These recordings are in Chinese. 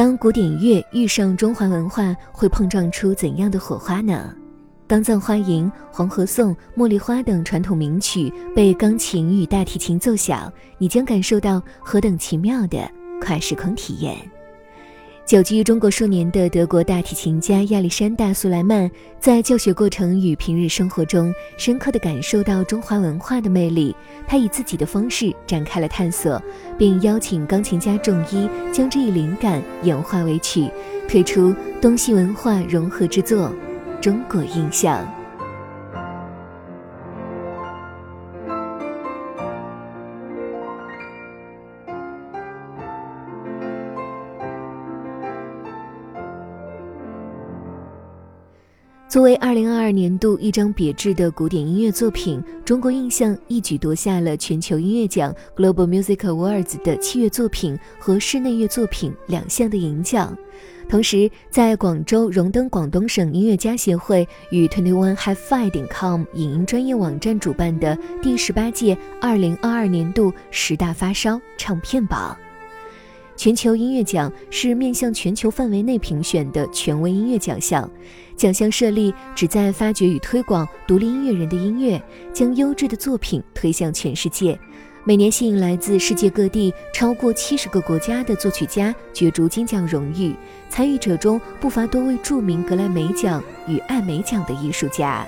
当古典乐遇上中华文化，会碰撞出怎样的火花呢？当《葬花吟》《黄河颂》《茉莉花》等传统名曲被钢琴与大提琴奏响，你将感受到何等奇妙的跨时空体验。久居中国数年的德国大提琴家亚历山大·苏莱曼，在教学过程与平日生活中，深刻地感受到中华文化的魅力。他以自己的方式展开了探索，并邀请钢琴家仲一将这一灵感演化为曲，推出东西文化融合之作《中国印象》。作为2022年度一张别致的古典音乐作品，《中国印象》一举夺下了全球音乐奖 Global Music Awards 的器乐作品和室内乐作品两项的银奖。同时，在广州荣登广东省音乐家协会与 Twenty One HiFi 点 com 影音专业网站主办的第十八届2022年度十大发烧唱片榜。全球音乐奖是面向全球范围内评选的权威音乐奖项，奖项设立旨在发掘与推广独立音乐人的音乐，将优质的作品推向全世界。每年吸引来自世界各地超过七十个国家的作曲家角逐金奖荣誉，参与者中不乏多位著名格莱美奖与艾美奖的艺术家。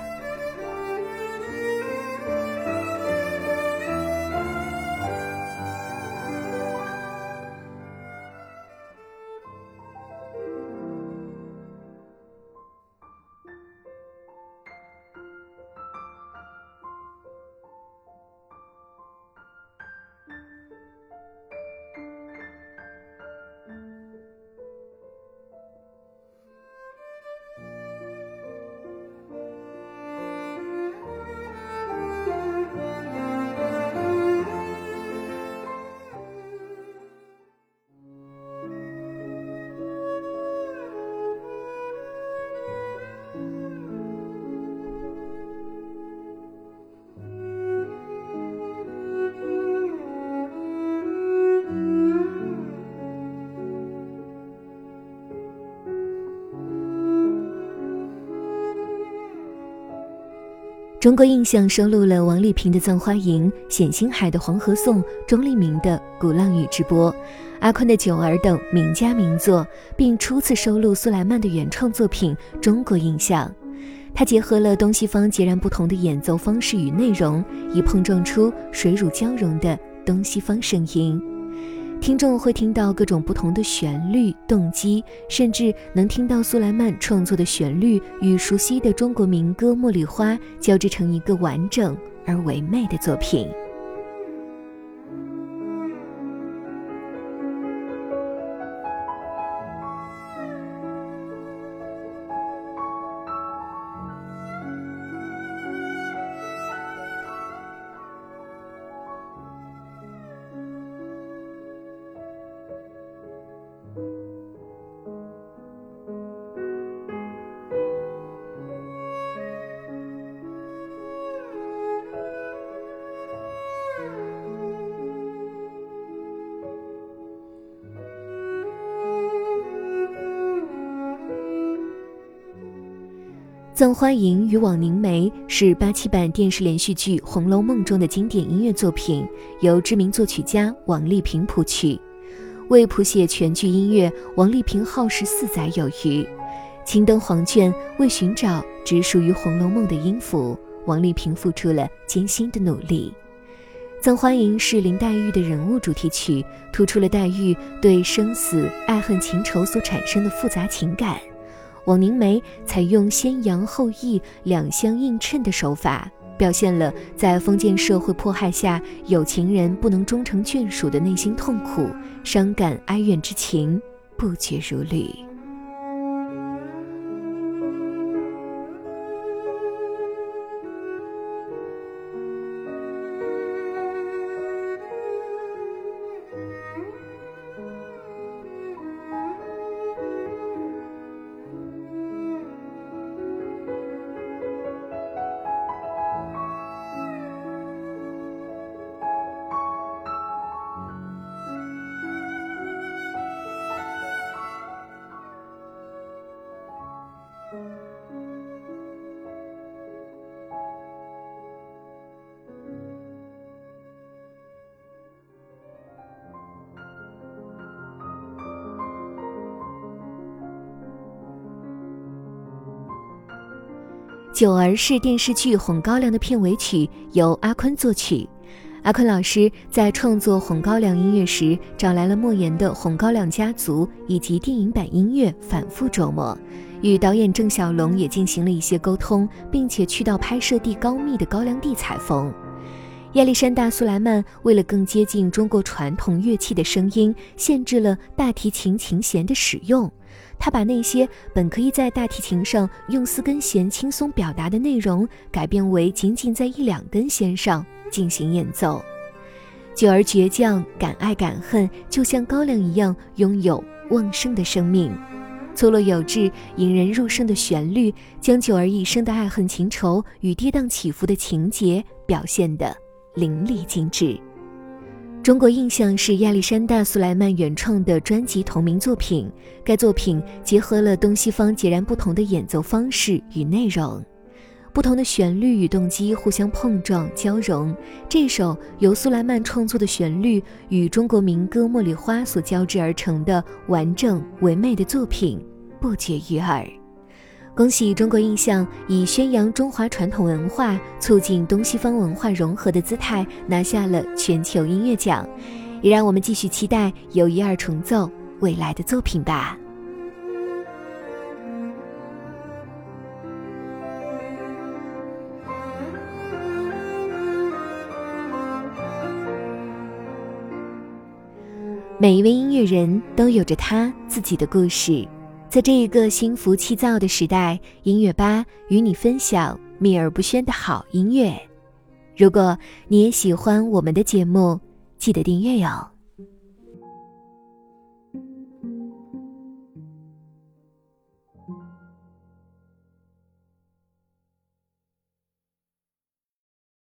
中国印象收录了王丽萍的《葬花吟》、冼星海的《黄河颂》、钟立明的《鼓浪屿之波》、阿坤的《九儿》等名家名作，并初次收录苏莱曼的原创作品《中国印象》。它结合了东西方截然不同的演奏方式与内容，以碰撞出水乳交融的东西方声音。听众会听到各种不同的旋律、动机，甚至能听到苏莱曼创作的旋律与熟悉的中国民歌《茉莉花》交织成一个完整而唯美的作品。《赠花迎》与《枉凝眉》是八七版电视连续剧《红楼梦》中的经典音乐作品，由知名作曲家王丽萍谱曲。为谱写全剧音乐，王丽萍耗时四载有余。青灯黄卷为寻找只属于《红楼梦》的音符，王丽萍付出了艰辛的努力。《赠欢迎》是林黛玉的人物主题曲，突出了黛玉对生死、爱恨情仇所产生的复杂情感。枉凝眉采用先扬后抑、两相映衬的手法，表现了在封建社会迫害下有情人不能终成眷属的内心痛苦、伤感、哀怨之情，不绝如缕。《九儿》是电视剧《红高粱》的片尾曲，由阿坤作曲。阿坤老师在创作《红高粱》音乐时，找来了莫言的《红高粱家族》以及电影版音乐，反复琢磨。与导演郑晓龙也进行了一些沟通，并且去到拍摄地高密的高粱地采风。亚历山大·苏莱曼为了更接近中国传统乐器的声音，限制了大提琴琴弦的使用。他把那些本可以在大提琴上用四根弦轻松表达的内容，改变为仅仅在一两根弦上进行演奏。九儿倔强、敢爱敢恨，就像高粱一样，拥有旺盛的生命。粗落有致、引人入胜的旋律，将九儿一生的爱恨情仇与跌宕起伏的情节表现得淋漓尽致。中国印象是亚历山大·苏莱曼原创的专辑同名作品。该作品结合了东西方截然不同的演奏方式与内容，不同的旋律与动机互相碰撞交融。这首由苏莱曼创作的旋律与中国民歌《茉莉花》所交织而成的完整唯美的作品，不绝于耳。恭喜中国印象以宣扬中华传统文化、促进东西方文化融合的姿态拿下了全球音乐奖，也让我们继续期待由一二重奏未来的作品吧。每一位音乐人都有着他自己的故事。在这一个心浮气躁的时代，音乐吧与你分享秘而不宣的好音乐。如果你也喜欢我们的节目，记得订阅哟。